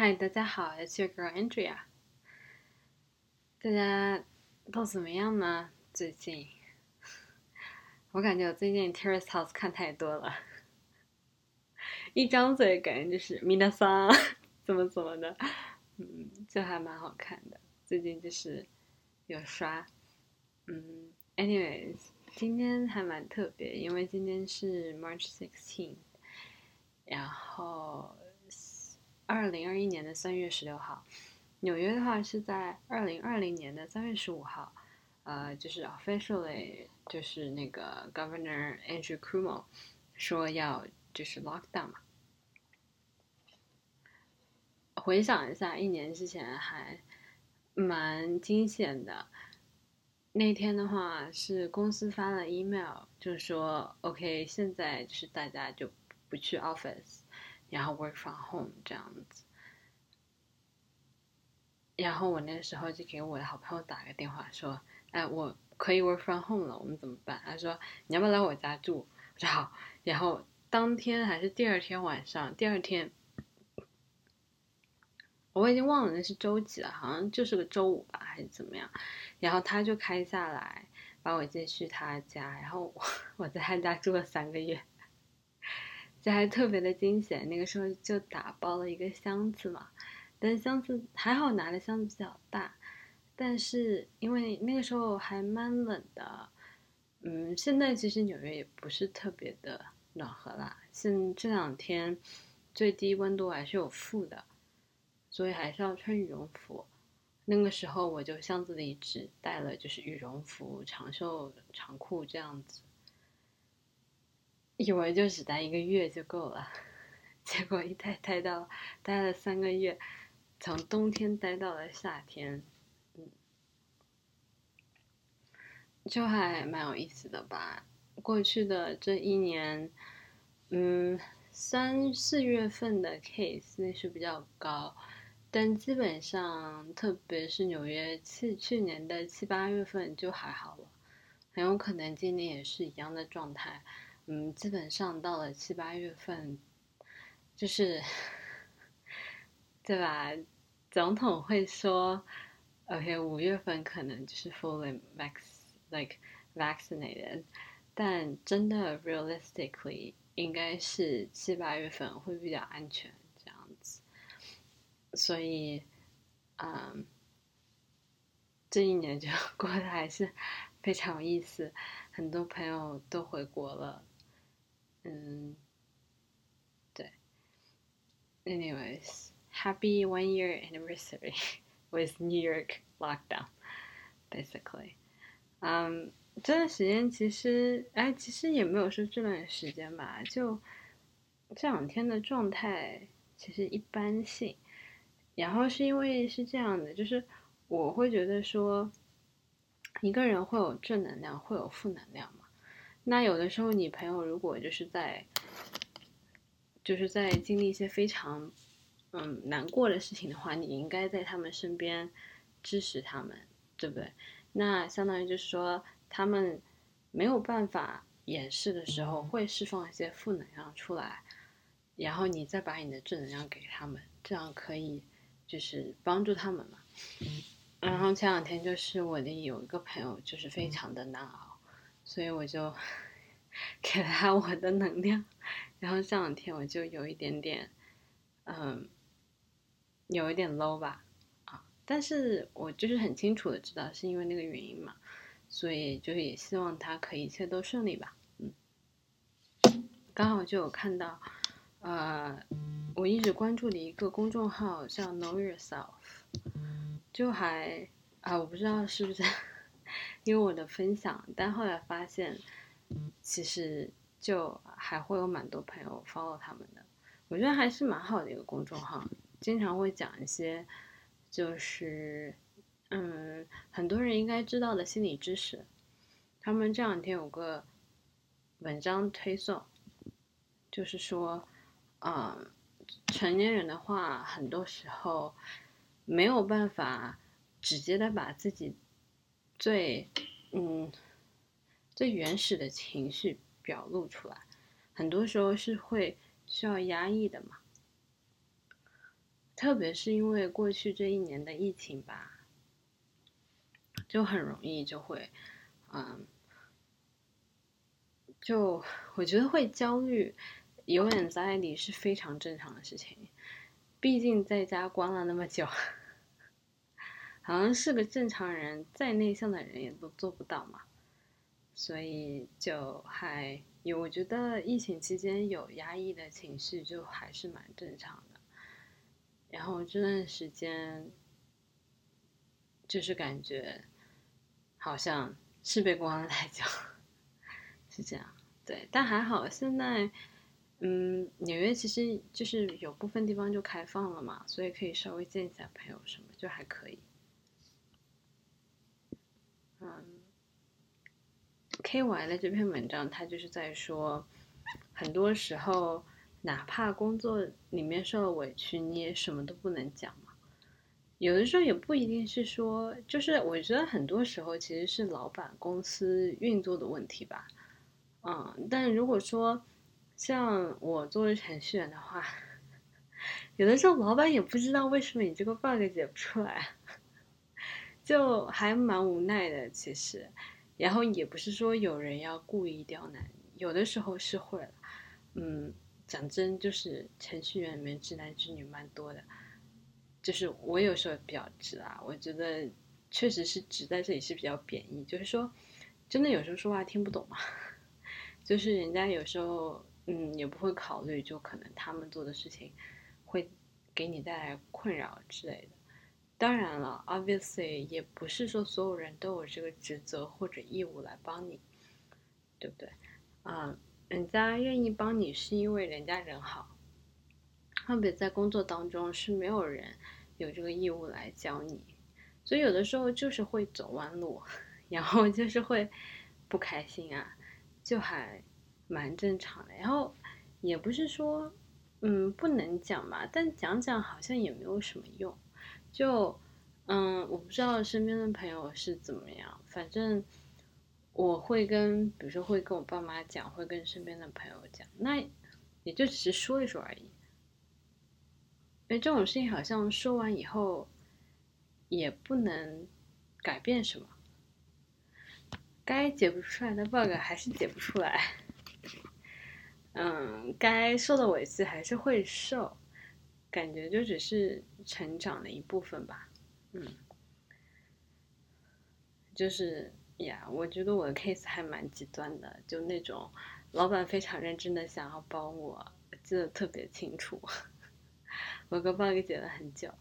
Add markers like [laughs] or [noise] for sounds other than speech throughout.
嗨，大家好，It's your girl Andrea。大家都怎么样呢？最近，我感觉我最近 Terrace House 看太多了，一张嘴感觉就是米娜桑怎么怎么的，嗯，就还蛮好看的。最近就是有刷，嗯，anyways，今天还蛮特别，因为今天是 March sixteen，然后。二零二一年的三月十六号，纽约的话是在二零二零年的三月十五号，呃，就是 officially 就是那个 Governor Andrew Cuomo 说要就是 lockdown 嘛。回想一下，一年之前还蛮惊险的。那天的话是公司发了 email，就是说 OK，现在是大家就不去 office。然后 work from home 这样子，然后我那时候就给我的好朋友打个电话说：“哎，我可以 work from home 了，我们怎么办？”他说：“你要不要来我家住？”我说：“好。”然后当天还是第二天晚上，第二天我已经忘了那是周几了，好像就是个周五吧，还是怎么样？然后他就开下来把我接去他家，然后我 [laughs] 我在他家住了三个月。就还特别的惊险，那个时候就打包了一个箱子嘛，但箱子还好拿的箱子比较大，但是因为那个时候还蛮冷的，嗯，现在其实纽约也不是特别的暖和啦，现这两天最低温度还是有负的，所以还是要穿羽绒服。那个时候我就箱子里只带了就是羽绒服、长袖长裤这样子。以为就只待一个月就够了，[laughs] 结果一待待到待了三个月，从冬天待到了夏天，嗯，就还蛮有意思的吧。过去的这一年，嗯，三四月份的 case 那是比较高，但基本上，特别是纽约去去年的七八月份就还好了，很有可能今年也是一样的状态。嗯，基本上到了七八月份，就是，对吧？总统会说，OK，五月份可能就是 fully vax like vaccinated，但真的 realistically 应该是七八月份会比较安全这样子。所以，嗯，这一年就 [laughs] 过得还是非常有意思，很多朋友都回国了。嗯，对。Anyways, happy one year anniversary [laughs] with New York lockdown, basically. 嗯，这段时间其实，哎，其实也没有说这段时间吧，就这两天的状态其实一般性。然后是因为是这样的，就是我会觉得说，一个人会有正能量，会有负能量嘛。那有的时候，你朋友如果就是在，就是在经历一些非常，嗯难过的事情的话，你应该在他们身边支持他们，对不对？那相当于就是说，他们没有办法掩饰的时候，会释放一些负能量出来，然后你再把你的正能量给他们，这样可以就是帮助他们嘛。然后前两天就是我的有一个朋友，就是非常的难熬。所以我就 [laughs] 给了他我的能量，然后这两天我就有一点点，嗯，有一点 low 吧，啊，但是我就是很清楚的知道是因为那个原因嘛，所以就是也希望他可以一切都顺利吧，嗯，刚好就有看到，呃，我一直关注的一个公众号叫 Know Yourself，就还啊，我不知道是不是。因为我的分享，但后来发现，其实就还会有蛮多朋友 follow 他们的，我觉得还是蛮好的一个公众号，经常会讲一些，就是，嗯，很多人应该知道的心理知识。他们这两天有个文章推送，就是说，嗯，成年人的话，很多时候没有办法直接的把自己。最，嗯，最原始的情绪表露出来，很多时候是会需要压抑的嘛。特别是因为过去这一年的疫情吧，就很容易就会，嗯，就我觉得会焦虑，有 anxiety 是非常正常的事情，毕竟在家关了那么久，好像是个正常人，再内向的人也都做不到嘛，所以就还有，我觉得疫情期间有压抑的情绪，就还是蛮正常的。然后这段时间，就是感觉好像是被关了太久，[laughs] 是这样。对，但还好，现在，嗯，纽约其实就是有部分地方就开放了嘛，所以可以稍微见一下朋友什么，就还可以。嗯，K Y 的这篇文章，他就是在说，很多时候。哪怕工作里面受了委屈，你也什么都不能讲嘛。有的时候也不一定是说，就是我觉得很多时候其实是老板公司运作的问题吧。嗯，但如果说像我作为程序员的话，[laughs] 有的时候老板也不知道为什么你这个 bug 解不出来，就还蛮无奈的其实。然后也不是说有人要故意刁难，有的时候是会了，嗯。讲真，就是程序员里面直男直女蛮多的，就是我有时候比较直啊，我觉得确实是直在这里是比较贬义，就是说真的有时候说话听不懂嘛，[laughs] 就是人家有时候嗯也不会考虑，就可能他们做的事情会给你带来困扰之类的。当然了，obviously 也不是说所有人都有这个职责或者义务来帮你，对不对？嗯。人家愿意帮你，是因为人家人好。特别在工作当中，是没有人有这个义务来教你，所以有的时候就是会走弯路，[laughs] 然后就是会不开心啊，就还蛮正常的。然后也不是说嗯不能讲嘛，但讲讲好像也没有什么用。就嗯，我不知道身边的朋友是怎么样，反正。我会跟，比如说会跟我爸妈讲，会跟身边的朋友讲，那也就只是说一说而已。因为这种事情好像说完以后，也不能改变什么，该解不出来的 bug 还是解不出来。[laughs] 嗯，该受的委屈还是会受，感觉就只是成长的一部分吧。嗯，就是。呀，我觉得我的 case 还蛮极端的，就那种老板非常认真的想要帮我，记得特别清楚。[laughs] 我个 bug 解了很久，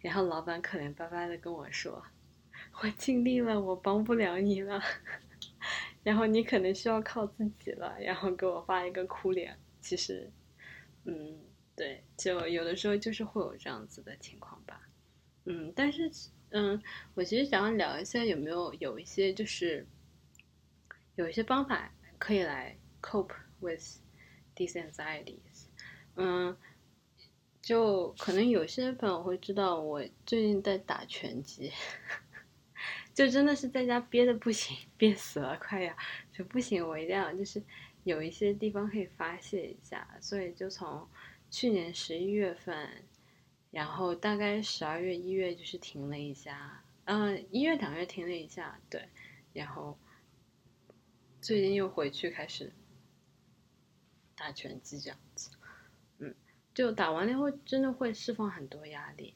然后老板可怜巴巴的跟我说：“我尽力了，我帮不了你了。[laughs] ”然后你可能需要靠自己了，然后给我发一个哭脸。其实，嗯，对，就有的时候就是会有这样子的情况吧。嗯，但是。嗯，我其实想要聊一下有没有有一些就是有一些方法可以来 cope with these anxieties。嗯，就可能有些朋友会知道我最近在打拳击，[laughs] 就真的是在家憋的不行，憋死了，快要就不行，我一定要就是有一些地方可以发泄一下，所以就从去年十一月份。然后大概十二月、一月就是停了一下，嗯，一月、两月停了一下，对，然后最近又回去开始打拳击这样子，嗯，就打完了以后真的会释放很多压力，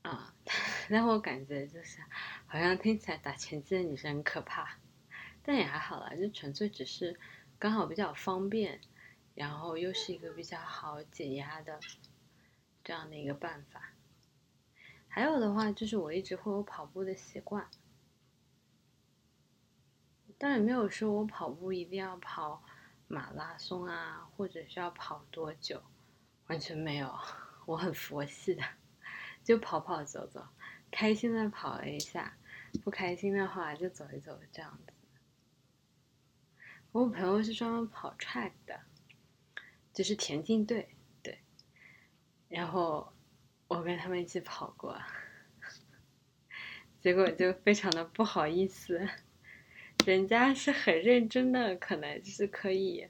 啊，[laughs] 但我感觉就是好像听起来打拳击的女生很可怕，但也还好啦，就纯粹只是刚好比较方便，然后又是一个比较好解压的。这样的一个办法，还有的话就是我一直会有跑步的习惯，但也没有说我跑步一定要跑马拉松啊，或者是要跑多久，完全没有，我很佛系的，就跑跑走走，开心的跑了一下，不开心的话就走一走这样子。我朋友是专门跑 track 的，就是田径队。对然后我跟他们一起跑过，[laughs] 结果就非常的不好意思，人家是很认真的，可能就是可以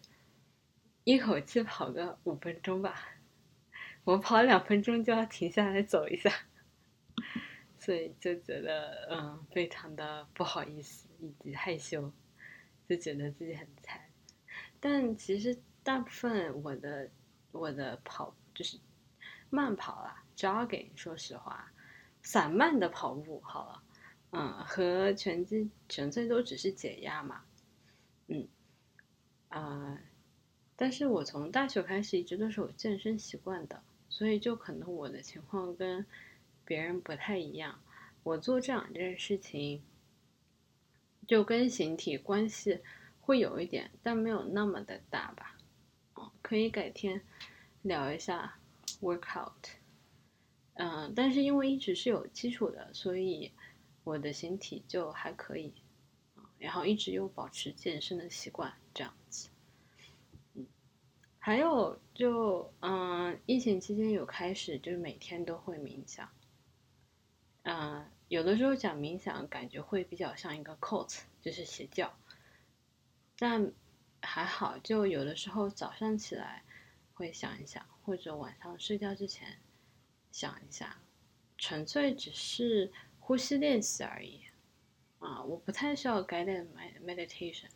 一口气跑个五分钟吧，我跑两分钟就要停下来走一下，[laughs] 所以就觉得嗯非常的不好意思以及害羞，就觉得自己很菜。但其实大部分我的我的跑就是慢跑啦，jogging，说实话，散漫的跑步好了，嗯，和拳击纯粹都只是解压嘛，嗯，啊，但是我从大学开始一直都是有健身习惯的。所以就可能我的情况跟别人不太一样，我做这两件事情就跟形体关系会有一点，但没有那么的大吧。可以改天聊一下 workout。嗯，但是因为一直是有基础的，所以我的形体就还可以，然后一直有保持健身的习惯，这样子。还有就嗯，疫情期间有开始，就是每天都会冥想。嗯，有的时候讲冥想，感觉会比较像一个 cult，就是邪教。但还好，就有的时候早上起来会想一想，或者晚上睡觉之前想一下，纯粹只是呼吸练习而已。啊，我不太需要 guided meditation，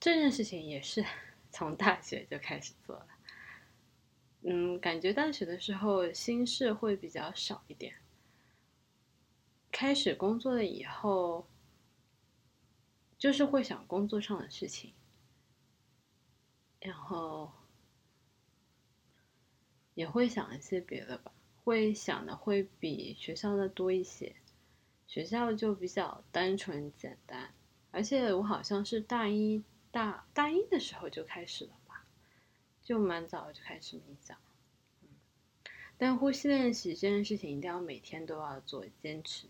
这件事情也是。[laughs] 从大学就开始做了，嗯，感觉大学的时候心事会比较少一点。开始工作了以后，就是会想工作上的事情，然后也会想一些别的吧，会想的会比学校的多一些。学校就比较单纯简单，而且我好像是大一。大大一的时候就开始了吧，就蛮早就开始冥想，但呼吸练习这件事情一定要每天都要做，坚持，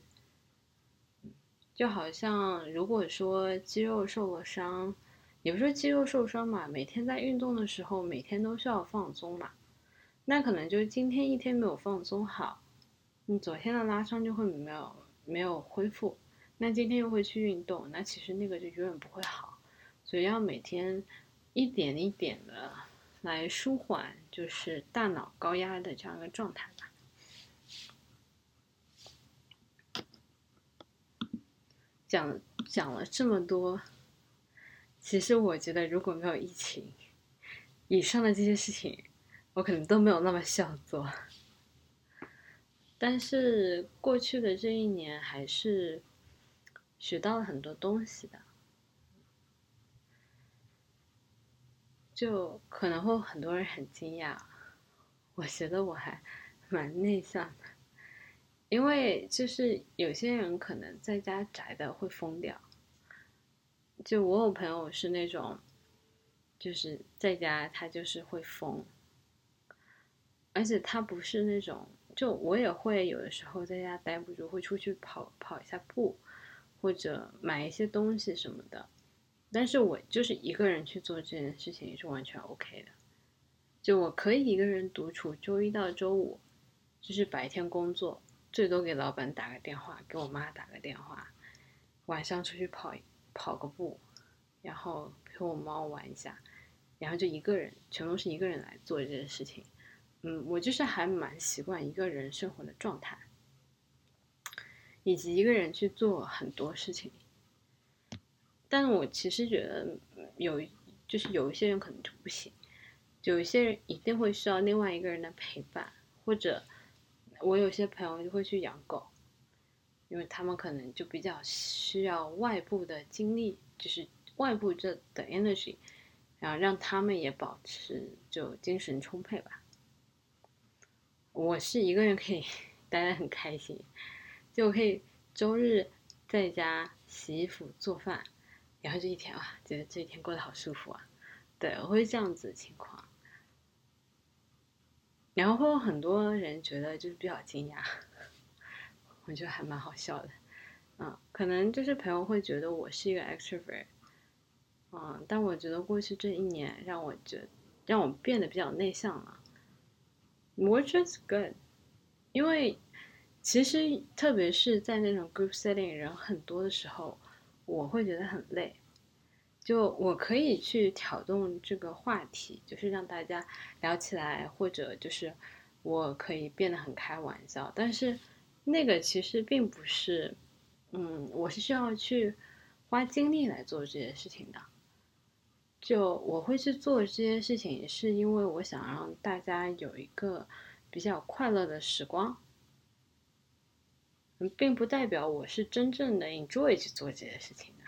就好像如果说肌肉受了伤，也不是肌肉受伤嘛，每天在运动的时候，每天都需要放松嘛，那可能就是今天一天没有放松好，你昨天的拉伤就会没有没有恢复，那今天又会去运动，那其实那个就永远不会好。所以要每天一点一点的来舒缓，就是大脑高压的这样一个状态吧。讲讲了这么多，其实我觉得如果没有疫情，以上的这些事情，我可能都没有那么想做。但是过去的这一年，还是学到了很多东西的。就可能会很多人很惊讶，我觉得我还蛮内向的，因为就是有些人可能在家宅的会疯掉，就我有朋友是那种，就是在家他就是会疯，而且他不是那种，就我也会有的时候在家待不住，会出去跑跑一下步，或者买一些东西什么的。但是我就是一个人去做这件事情是完全 OK 的，就我可以一个人独处，周一到周五，就是白天工作，最多给老板打个电话，给我妈打个电话，晚上出去跑跑个步，然后陪我猫玩一下，然后就一个人，全都是一个人来做这件事情。嗯，我就是还蛮习惯一个人生活的状态，以及一个人去做很多事情。但我其实觉得有，就是有一些人可能就不行，有一些人一定会需要另外一个人的陪伴，或者我有些朋友就会去养狗，因为他们可能就比较需要外部的精力，就是外部这的 energy，然后让他们也保持就精神充沛吧。我是一个人可以 [laughs] 待得很开心，就可以周日在家洗衣服做饭。然后这一天啊，觉得这一天过得好舒服啊，对我会这样子情况。然后会有很多人觉得就是比较惊讶，我觉得还蛮好笑的，嗯，可能就是朋友会觉得我是一个 extrovert，嗯，但我觉得过去这一年让我觉让我变得比较内向了，which is good，因为其实特别是在那种 group setting 人很多的时候。我会觉得很累，就我可以去挑动这个话题，就是让大家聊起来，或者就是我可以变得很开玩笑，但是那个其实并不是，嗯，我是需要去花精力来做这些事情的。就我会去做这些事情，是因为我想让大家有一个比较快乐的时光，并不代表我是真正的 enjoy 去做这些事情的。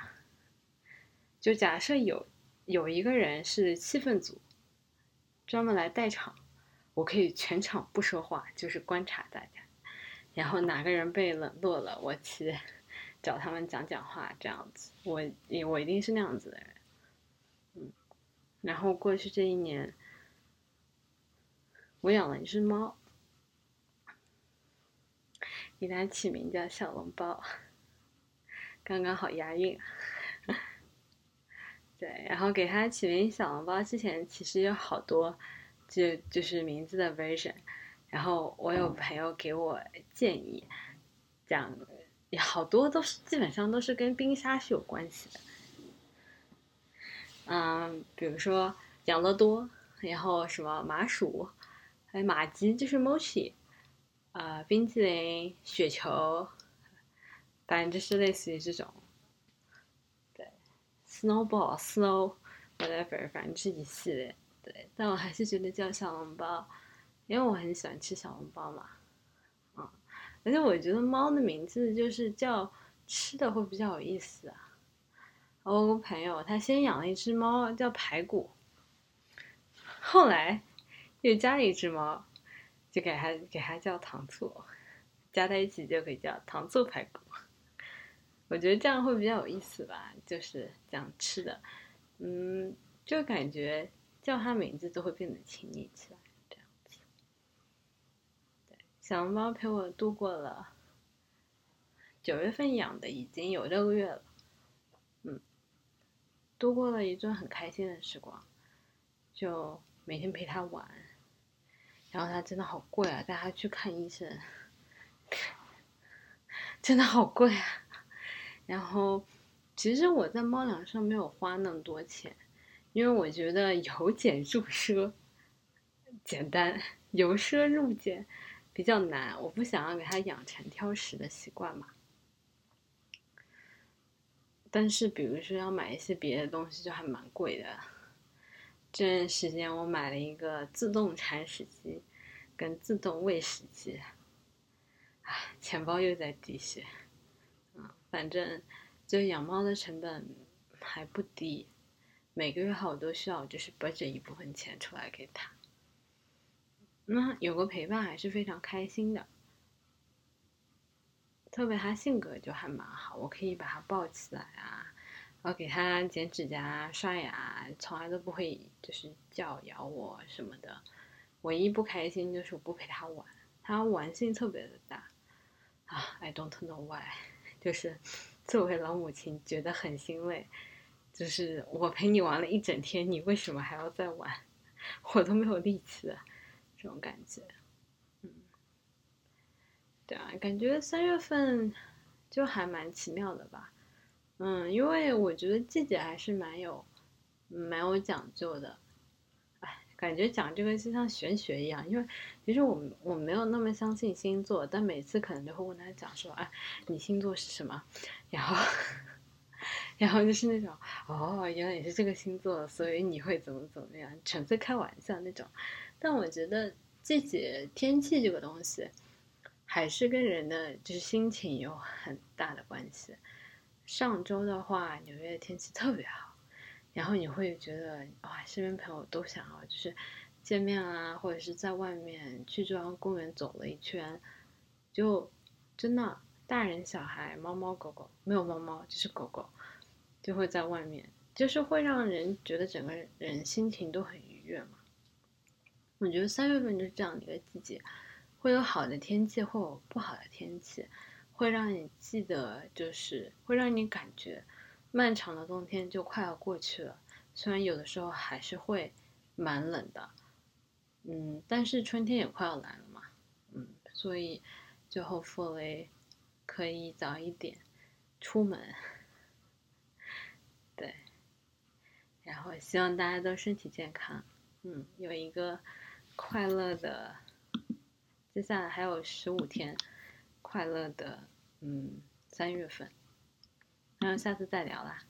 就假设有有一个人是气氛组，专门来带场，我可以全场不说话，就是观察大家，然后哪个人被冷落了，我去找他们讲讲话，这样子，我我一定是那样子的人。嗯然后过去这一年，我养了一只猫，给它起名叫小笼包，刚刚好押韵。[laughs] 对，然后给它起名小笼包之前，其实有好多就就是名字的 version。然后我有朋友给我建议，讲好多都是基本上都是跟冰沙是有关系的。嗯，比如说养乐多，然后什么麻薯，还有马吉，就是 mochi，啊，冰淇淋、雪球，反正就是类似于这种。对，snowball、snow whatever，反正是一系列。对，但我还是觉得叫小笼包，因为我很喜欢吃小笼包嘛。嗯，而且我觉得猫的名字就是叫吃的会比较有意思啊。我有个朋友，他先养了一只猫叫排骨，后来又加了一只猫，就给它给它叫糖醋，加在一起就可以叫糖醋排骨。我觉得这样会比较有意思吧，就是讲吃的，嗯，就感觉叫它名字都会变得亲密起来，小笼包陪我度过了九月份养的，已经有六个月了。嗯度过了一段很开心的时光，就每天陪他玩，然后他真的好贵啊，带他去看医生，[laughs] 真的好贵啊。然后，其实我在猫粮上没有花那么多钱，因为我觉得由俭入奢简单，由奢入俭比较难，我不想要给他养成挑食的习惯嘛。但是，比如说要买一些别的东西，就还蛮贵的。这段时间我买了一个自动铲屎机，跟自动喂食机，唉，钱包又在滴血。嗯，反正就养猫的成本还不低，每个月好多需要就是 budget 一部分钱出来给它。那有个陪伴还是非常开心的。特别他性格就还蛮好，我可以把他抱起来啊，然后给他剪指甲、刷牙，从来都不会就是叫咬我什么的。唯一不开心就是我不陪他玩，他玩性特别的大啊，I don't know why，[laughs] 就是作为老母亲觉得很欣慰，就是我陪你玩了一整天，你为什么还要再玩？[laughs] 我都没有力气了，这种感觉。嗯对啊，感觉三月份就还蛮奇妙的吧，嗯，因为我觉得季节还是蛮有蛮有讲究的，哎，感觉讲这个就像玄学一样，因为其实我我没有那么相信星座，但每次可能就会问他讲说，哎，你星座是什么？然后然后就是那种，哦，原来你是这个星座，所以你会怎么怎么样，纯粹开玩笑那种。但我觉得季节天气这个东西。还是跟人的就是心情有很大的关系。上周的话，纽约的天气特别好，然后你会觉得哇，身边朋友都想要就是见面啊，或者是在外面去中央公园走了一圈，就真的大人小孩、猫猫狗狗没有猫猫就是狗狗，就会在外面，就是会让人觉得整个人心情都很愉悦嘛。我觉得三月份就是这样的一个季节。会有好的天气，会有不好的天气，会让你记得，就是会让你感觉漫长的冬天就快要过去了。虽然有的时候还是会蛮冷的，嗯，但是春天也快要来了嘛，嗯，所以就 hopefully 可以早一点出门，对，然后希望大家都身体健康，嗯，有一个快乐的。接下来还有十五天，快乐的嗯三月份，那下次再聊啦。